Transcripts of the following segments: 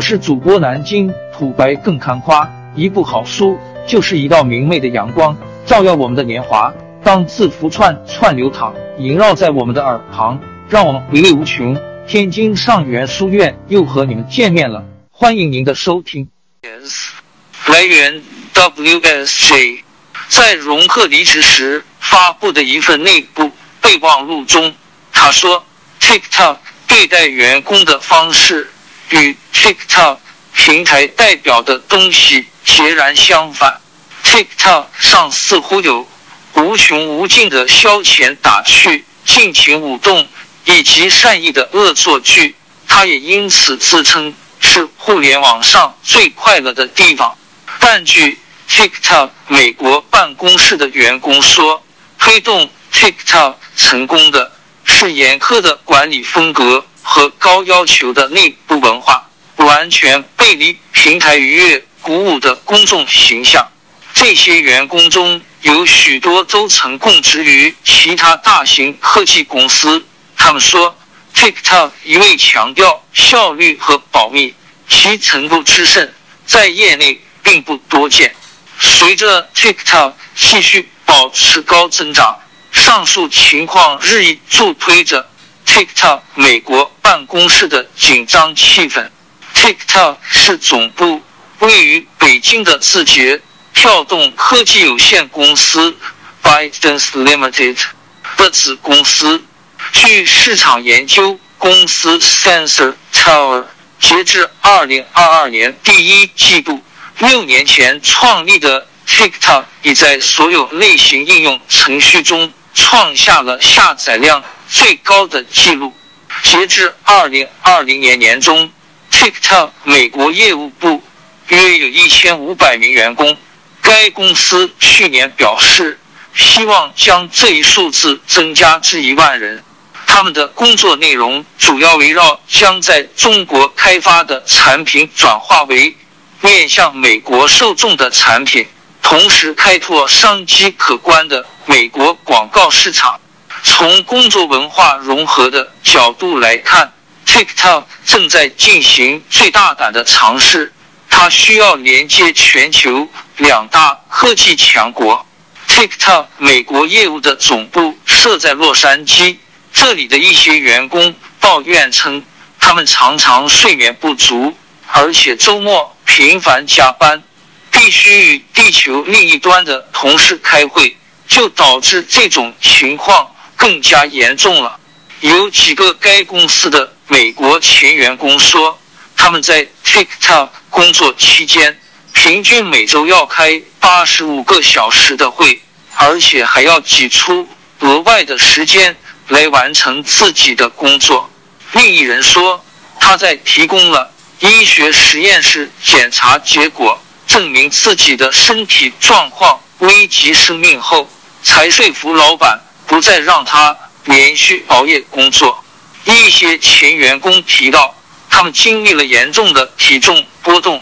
是主播南京土白更看花，一部好书就是一道明媚的阳光，照耀我们的年华。当字符串串流淌，萦绕在我们的耳旁，让我们回味无穷。天津上元书院又和你们见面了，欢迎您的收听。来源 WSJ，在荣贺离职时发布的一份内部备忘录中，他说：“TikTok 对待员工的方式与 TikTok 平台代表的东西截然相反。TikTok 上似乎有。”无穷无尽的消遣打趣、尽情舞动以及善意的恶作剧，他也因此自称是互联网上最快乐的地方。但据 TikTok 美国办公室的员工说，推动 TikTok 成功的是严苛的管理风格和高要求的内部文化，完全背离平台愉悦鼓舞的公众形象。这些员工中。有许多都曾供职于其他大型科技公司。他们说，TikTok 一味强调效率和保密，其程度之甚，在业内并不多见。随着 TikTok 继续保持高增长，上述情况日益助推着 TikTok 美国办公室的紧张气氛。TikTok 是总部位于北京的字节。跳动科技有限公司 （ByteDance Limited） 的子公司。据市场研究公司 Sensor Tower，截至二零二二年第一季度，六年前创立的 TikTok 已在所有类型应用程序中创下了下载量最高的记录。截至二零二零年年中，TikTok 美国业务部约有一千五百名员工。该公司去年表示，希望将这一数字增加至一万人。他们的工作内容主要围绕将在中国开发的产品转化为面向美国受众的产品，同时开拓商机可观的美国广告市场。从工作文化融合的角度来看，TikTok 正在进行最大胆的尝试。它需要连接全球两大科技强国。TikTok 美国业务的总部设在洛杉矶，这里的一些员工抱怨称，他们常常睡眠不足，而且周末频繁加班，必须与地球另一端的同事开会，就导致这种情况更加严重了。有几个该公司的美国前员工说。他们在 TikTok 工作期间，平均每周要开八十五个小时的会，而且还要挤出额外的时间来完成自己的工作。另一人说，他在提供了医学实验室检查结果，证明自己的身体状况危及生命后，才说服老板不再让他连续熬夜工作。一些前员工提到。他们经历了严重的体重波动、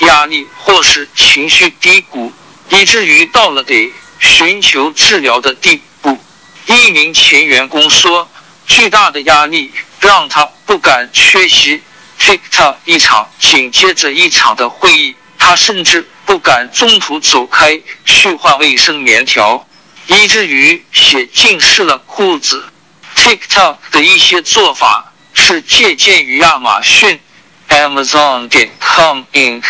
压力或是情绪低谷，以至于到了得寻求治疗的地步。一名前员工说：“巨大的压力让他不敢缺席 TikTok 一场紧接着一场的会议，他甚至不敢中途走开去换卫生棉条，以至于血浸湿了裤子。TikTok 的一些做法。”是借鉴于亚马逊 Amazon 点 com Inc，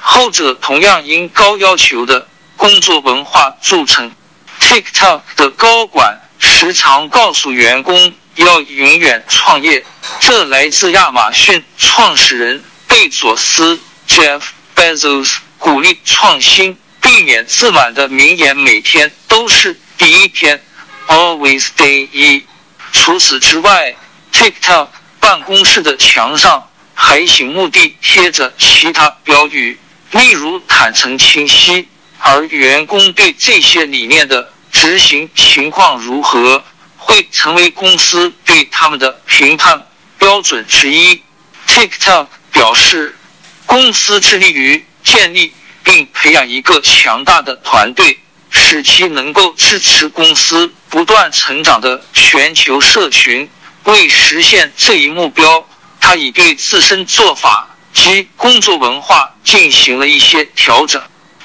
后者同样因高要求的工作文化著称。TikTok 的高管时常告诉员工要永远创业，这来自亚马逊创始人贝佐斯 Jeff Bezos 鼓励创新、避免自满的名言：每天都是第一天，Always Day 一。除此之外，TikTok。办公室的墙上还醒目地贴着其他标语，例如“坦诚清晰”，而员工对这些理念的执行情况如何，会成为公司对他们的评判标准之一。TikTok 表示，公司致力于建立并培养一个强大的团队，使其能够支持公司不断成长的全球社群。为实现这一目标，他已对自身做法及工作文化进行了一些调整。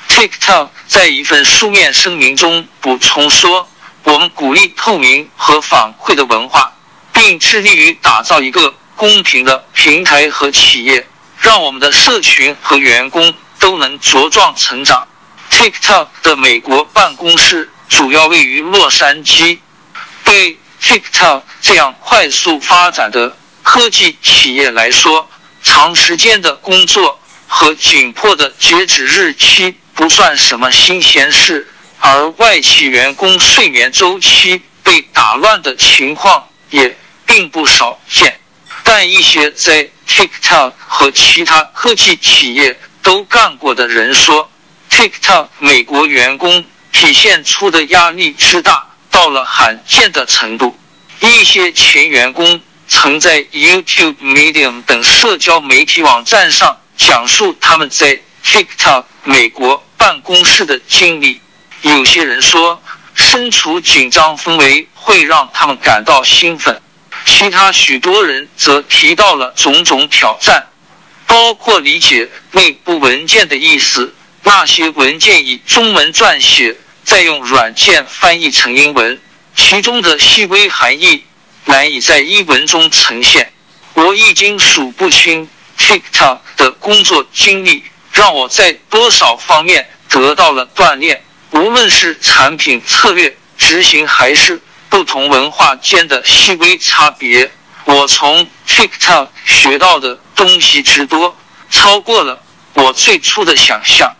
TikTok 在一份书面声明中补充说：“我们鼓励透明和反馈的文化，并致力于打造一个公平的平台和企业，让我们的社群和员工都能茁壮成长。” TikTok 的美国办公室主要位于洛杉矶。对 TikTok 这样快速发展的科技企业来说，长时间的工作和紧迫的截止日期。不算什么新鲜事，而外企员工睡眠周期被打乱的情况也并不少见。但一些在 TikTok 和其他科技企业都干过的人说，TikTok 美国员工体现出的压力之大，到了罕见的程度。一些前员工曾在 YouTube、Medium 等社交媒体网站上讲述他们在 TikTok 美国。办公室的经历，有些人说身处紧张氛围会让他们感到兴奋，其他许多人则提到了种种挑战，包括理解内部文件的意思，那些文件以中文撰写，再用软件翻译成英文，其中的细微含义难以在英文中呈现。我已经数不清 TikTok 的工作经历。让我在多少方面得到了锻炼，无论是产品策略执行，还是不同文化间的细微差别，我从 TikTok 学到的东西之多，超过了我最初的想象。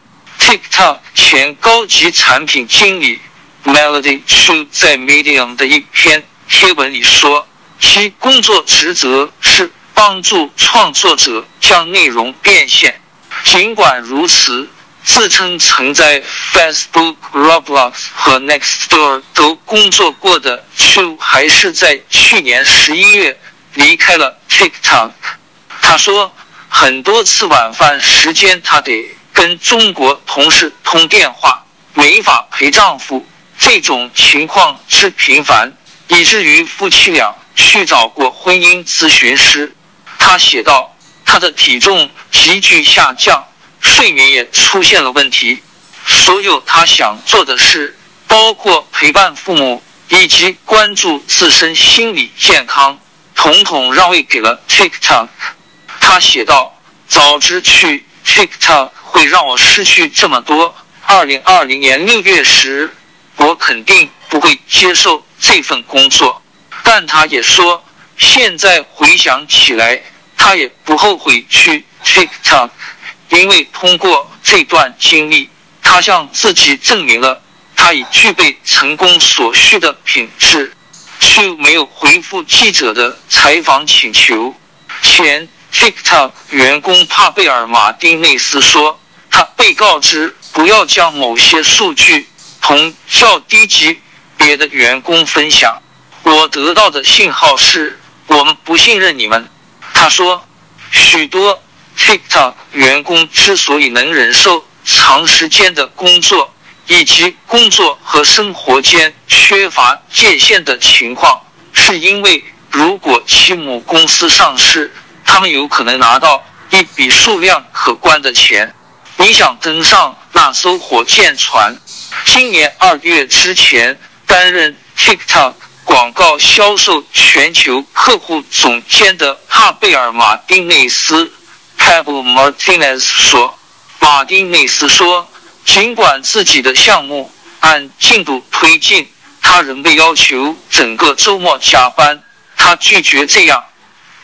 TikTok 前高级产品经理 Melody Chu 在 Medium 的一篇贴文里说，其工作职责是帮助创作者将内容变现。尽管如此，自称曾在 Facebook、Roblox 和 Nextdoor 都工作过的 Chu 还是在去年十一月离开了 TikTok。他说，很多次晚饭时间，他得跟中国同事通电话，没法陪丈夫。这种情况之频繁，以至于夫妻俩去找过婚姻咨询师。他写道。他的体重急剧下降，睡眠也出现了问题。所有他想做的事，包括陪伴父母以及关注自身心理健康，统统让位给了 TikTok。他写道：“早知去 TikTok 会让我失去这么多，二零二零年六月时，我肯定不会接受这份工作。”但他也说，现在回想起来。他也不后悔去 TikTok，因为通过这段经历，他向自己证明了他已具备成功所需的品质。却没有回复记者的采访请求。前 TikTok 员工帕贝尔·马丁内斯说：“他被告知不要将某些数据同较低级别的员工分享。我得到的信号是我们不信任你们。”他说，许多 TikTok 员工之所以能忍受长时间的工作，以及工作和生活间缺乏界限的情况，是因为如果其母公司上市，他们有可能拿到一笔数量可观的钱。你想登上那艘火箭船？今年二月之前担任 TikTok。广告销售全球客户总监的帕贝尔·马丁内斯 （Pablo Martinez） 说：“马丁内斯说，尽管自己的项目按进度推进，他仍被要求整个周末加班。他拒绝这样。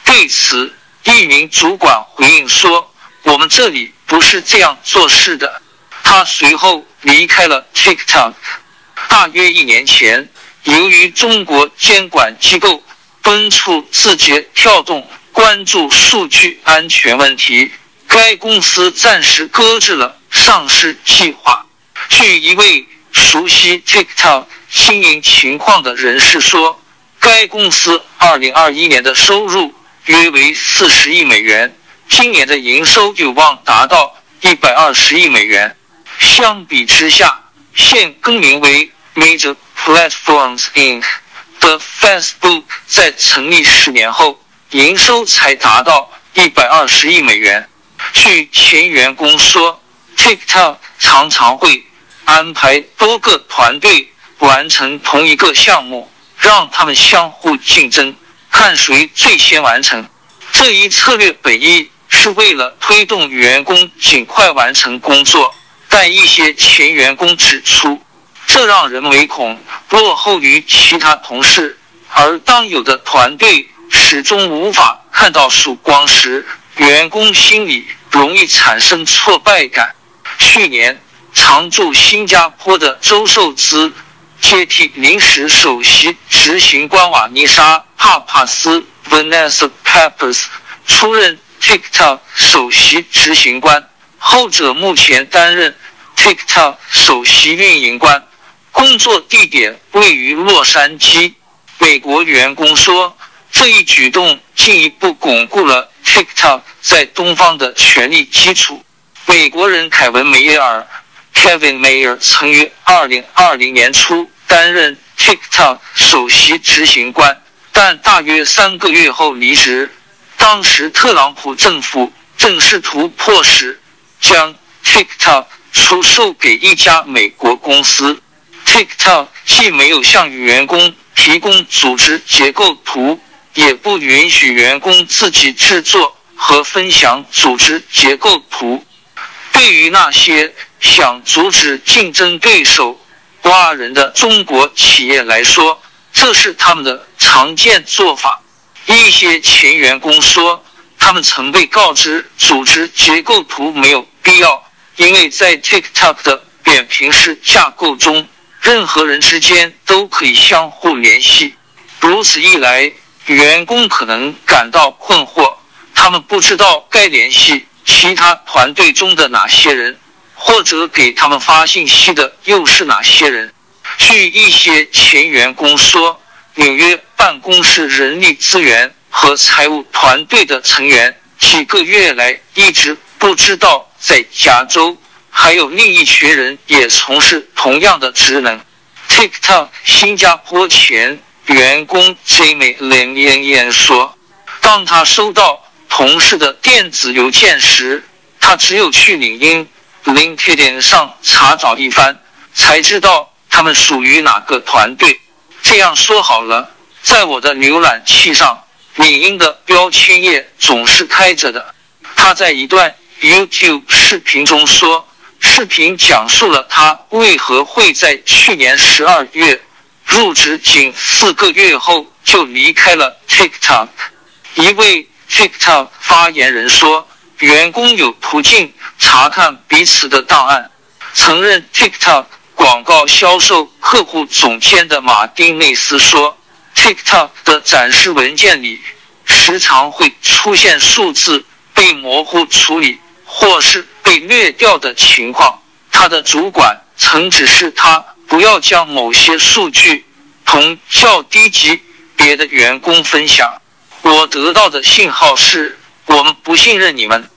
对此，一名主管回应说：‘我们这里不是这样做事的。’他随后离开了 TikTok。大约一年前。”由于中国监管机构敦促字节跳动关注数据安全问题，该公司暂时搁置了上市计划。据一位熟悉 TikTok 经营情况的人士说，该公司2021年的收入约为40亿美元，今年的营收有望达到120亿美元。相比之下，现更名为 Major。Platforms Inc. 的 Facebook 在成立十年后，营收才达到一百二十亿美元。据前员工说，TikTok 常常会安排多个团队完成同一个项目，让他们相互竞争，看谁最先完成。这一策略本意是为了推动员工尽快完成工作，但一些前员工指出，这让人唯恐落后于其他同事，而当有的团队始终无法看到曙光时，员工心里容易产生挫败感。去年，常驻新加坡的周受资接替临时首席执行官瓦尼莎·帕帕斯 （Vanessa Pappas） 出任 TikTok 首席执行官，后者目前担任 TikTok 首席运营官，工作地点位于洛杉矶。美国员工说。这一举动进一步巩固了 TikTok 在东方的权力基础。美国人凯文·梅耶尔 （Kevin Mayer） 曾于2020年初担任 TikTok 首席执行官，但大约三个月后离职。当时特朗普政府正试图迫使将 TikTok 出售给一家美国公司。TikTok 既没有向员工提供组织结构图。也不允许员工自己制作和分享组织结构图。对于那些想阻止竞争对手挖人的中国企业来说，这是他们的常见做法。一些前员工说，他们曾被告知组织结构图没有必要，因为在 TikTok 的扁平式架构中，任何人之间都可以相互联系。如此一来，员工可能感到困惑，他们不知道该联系其他团队中的哪些人，或者给他们发信息的又是哪些人。据一些前员工说，纽约办公室人力资源和财务团队的成员几个月来一直不知道，在加州还有另一群人也从事同样的职能。TikTok 新加坡前。员工 Jamie Lin Yan 说：“当他收到同事的电子邮件时，他只有去领英 LinkedIn 上查找一番，才知道他们属于哪个团队。这样说好了，在我的浏览器上，领英的标签页总是开着的。”他在一段 YouTube 视频中说：“视频讲述了他为何会在去年十二月。”入职仅四个月后就离开了 TikTok。一位 TikTok 发言人说：“员工有途径查看彼此的档案。”曾任 TikTok 广告销售客户总监的马丁内斯说：“TikTok 的展示文件里时常会出现数字被模糊处理或是被略掉的情况。他的主管曾指示他。”不要将某些数据同较低级别的员工分享。我得到的信号是我们不信任你们。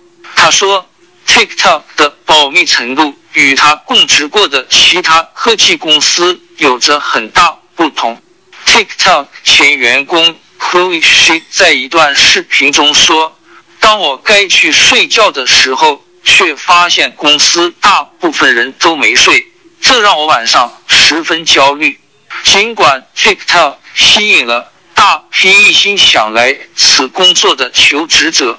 他说，TikTok 的保密程度与他供职过的其他科技公司有着很大不同。TikTok 前员工 Chloe Shi 在一段视频中说：“当我该去睡觉的时候，却发现公司大部分人都没睡。”这让我晚上十分焦虑。尽管 TikTok 吸引了大批一心想来此工作的求职者，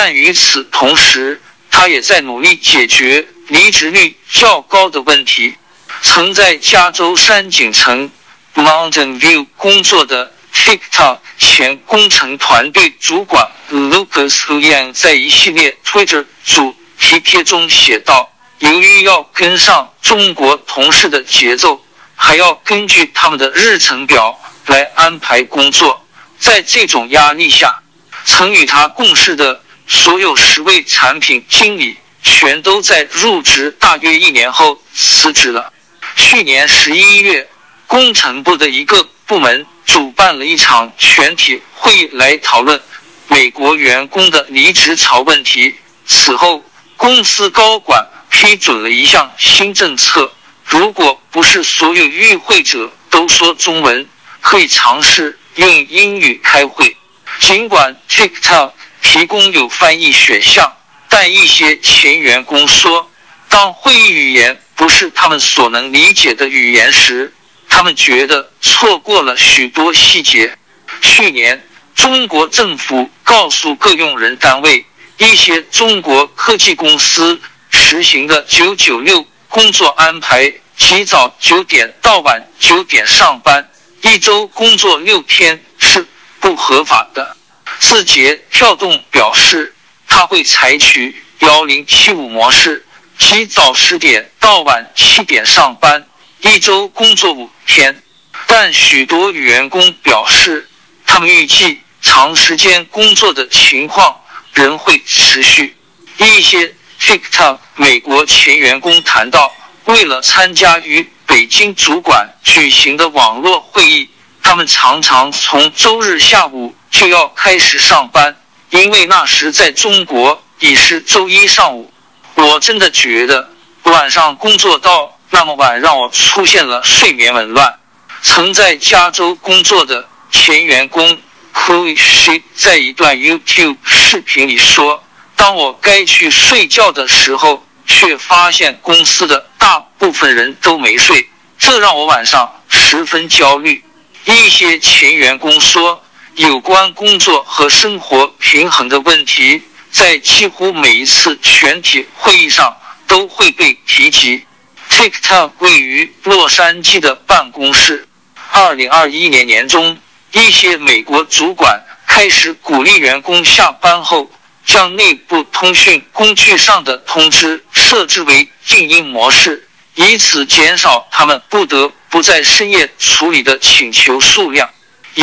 但与此同时，他也在努力解决离职率较高的问题。曾在加州山景城 Mountain View 工作的 TikTok 前工程团队主管 Lucas Huang 在一系列 Twitter 主题贴中写道。由于要跟上中国同事的节奏，还要根据他们的日程表来安排工作，在这种压力下，曾与他共事的所有十位产品经理全都在入职大约一年后辞职了。去年十一月，工程部的一个部门主办了一场全体会议来讨论美国员工的离职潮问题。此后，公司高管。批准了一项新政策，如果不是所有与会者都说中文，可以尝试用英语开会。尽管 TikTok 提供有翻译选项，但一些前员工说，当会议语言不是他们所能理解的语言时，他们觉得错过了许多细节。去年，中国政府告诉各用人单位，一些中国科技公司实行的“九九六”工作安排，即早九点到晚九点上班，一周工作六天是不合法的。字节跳动表示，他会采取“幺零七五”模式，即早十点到晚七点上班，一周工作五天。但许多员工表示，他们预计长时间工作的情况仍会持续。一些 TikTok 美国前员工谈到，为了参加与北京主管举行的网络会议，他们常常从周日下午。就要开始上班，因为那时在中国已是周一上午。我真的觉得晚上工作到那么晚，让我出现了睡眠紊乱。曾在加州工作的前员工 Chloe 在一段 YouTube 视频里说：“当我该去睡觉的时候，却发现公司的大部分人都没睡，这让我晚上十分焦虑。”一些前员工说。有关工作和生活平衡的问题，在几乎每一次全体会议上都会被提及。TikTok 位于洛杉矶的办公室，二零二一年年中，一些美国主管开始鼓励员工下班后将内部通讯工具上的通知设置为静音模式，以此减少他们不得不在深夜处理的请求数量。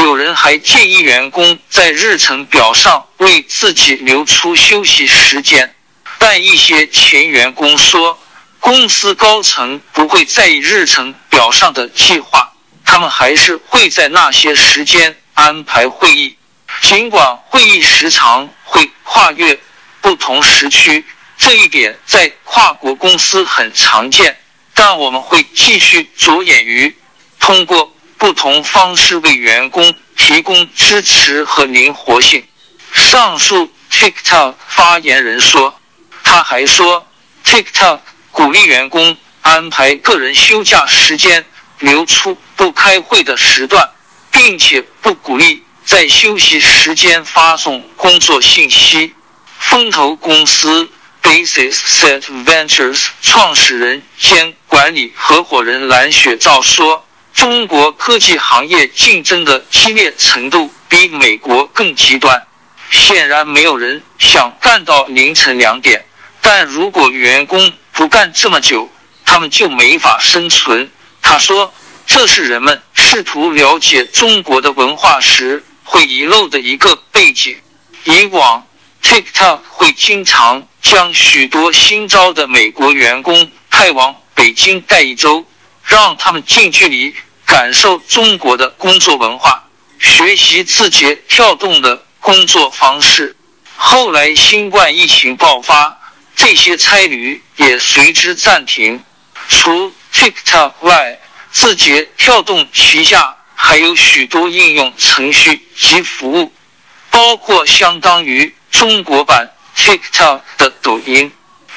有人还建议员工在日程表上为自己留出休息时间，但一些前员工说，公司高层不会在意日程表上的计划，他们还是会在那些时间安排会议，尽管会议时长会跨越不同时区，这一点在跨国公司很常见，但我们会继续着眼于通过。不同方式为员工提供支持和灵活性。上述 TikTok 发言人说，他还说，TikTok 鼓励员工安排个人休假时间，留出不开会的时段，并且不鼓励在休息时间发送工作信息。风投公司 Basis Set Ventures 创始人兼管理合伙人蓝雪照说。中国科技行业竞争的激烈程度比美国更极端，显然没有人想干到凌晨两点。但如果员工不干这么久，他们就没法生存。他说：“这是人们试图了解中国的文化时会遗漏的一个背景。以往，TikTok 会经常将许多新招的美国员工派往北京待一周。”让他们近距离感受中国的工作文化，学习字节跳动的工作方式。后来新冠疫情爆发，这些差旅也随之暂停。除 TikTok 外，字节跳动旗下还有许多应用程序及服务，包括相当于中国版 TikTok 的抖音。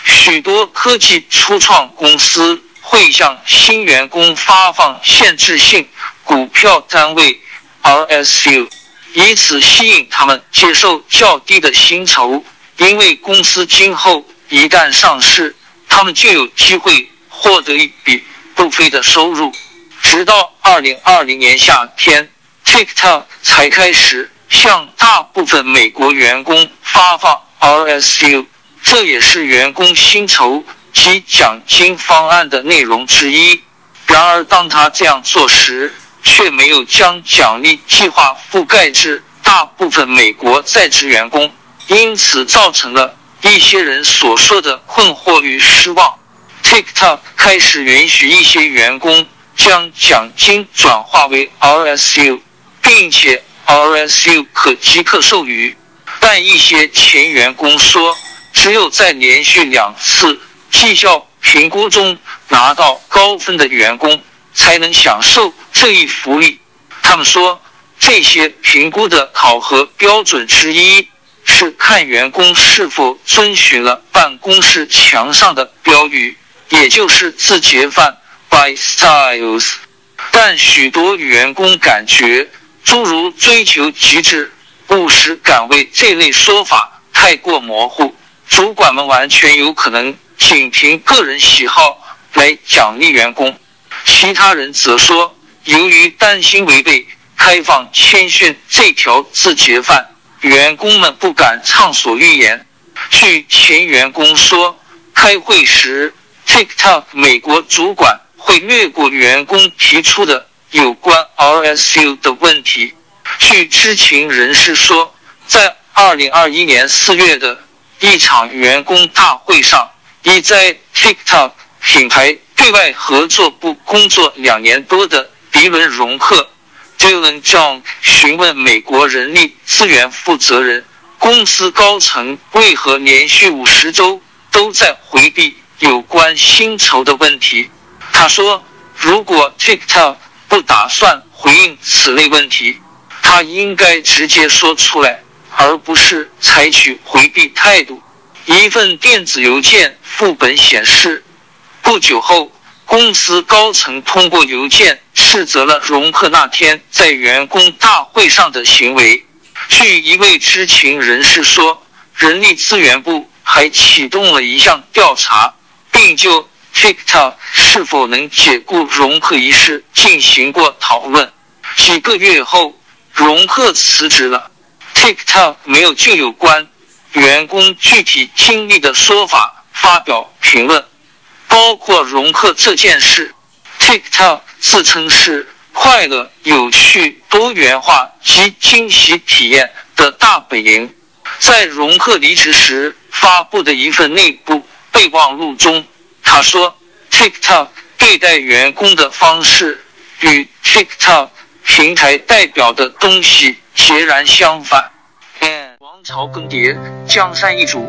许多科技初创公司。会向新员工发放限制性股票单位 RSU，以此吸引他们接受较低的薪酬。因为公司今后一旦上市，他们就有机会获得一笔不菲的收入。直到二零二零年夏天，TikTok 才开始向大部分美国员工发放 RSU，这也是员工薪酬。其奖金方案的内容之一。然而，当他这样做时，却没有将奖励计划覆盖至大部分美国在职员工，因此造成了一些人所说的困惑与失望。TikTok 开始允许一些员工将奖金转化为 RSU，并且 RSU 可即刻授予，但一些前员工说，只有在连续两次。绩效评估中拿到高分的员工才能享受这一福利。他们说，这些评估的考核标准之一是看员工是否遵循了办公室墙上的标语，也就是自觉范 （by styles）。但许多员工感觉，诸如追求极致、务实岗位这类说法太过模糊，主管们完全有可能仅凭个人喜好来奖励员工。其他人则说，由于担心违背开放谦逊这条自觉范，员工们不敢畅所欲言。据前员工说，开会时 TikTok 美国主管会略过员工提出的有关 RSU 的问题。据知情人士说，在二零二一年四月的一场员工大会上，已在 TikTok 品牌对外合作部工作两年多的迪伦·荣克。Dylan John 询问美国人力资源负责人，公司高层为何连续五十周都在回避有关薪酬的问题。他说：“如果 TikTok 不打算回应此类问题，他应该直接说出来，而不是采取回避态度。”一份电子邮件副本显示，不久后。公司高层通过邮件斥责了荣克那天在员工大会上的行为。据一位知情人士说，人力资源部还启动了一项调查，并就 TikTok 是否能解雇荣克一事进行过讨论。几个月后，荣克辞职了。TikTok 没有就有关员工具体经历的说法发表评论。包括融克这件事，TikTok 自称是快乐、有趣、多元化及惊喜体验的大本营。在融克离职时发布的一份内部备忘录中，他说：“TikTok 对待员工的方式与 TikTok 平台代表的东西截然相反。”王朝更迭，江山易主，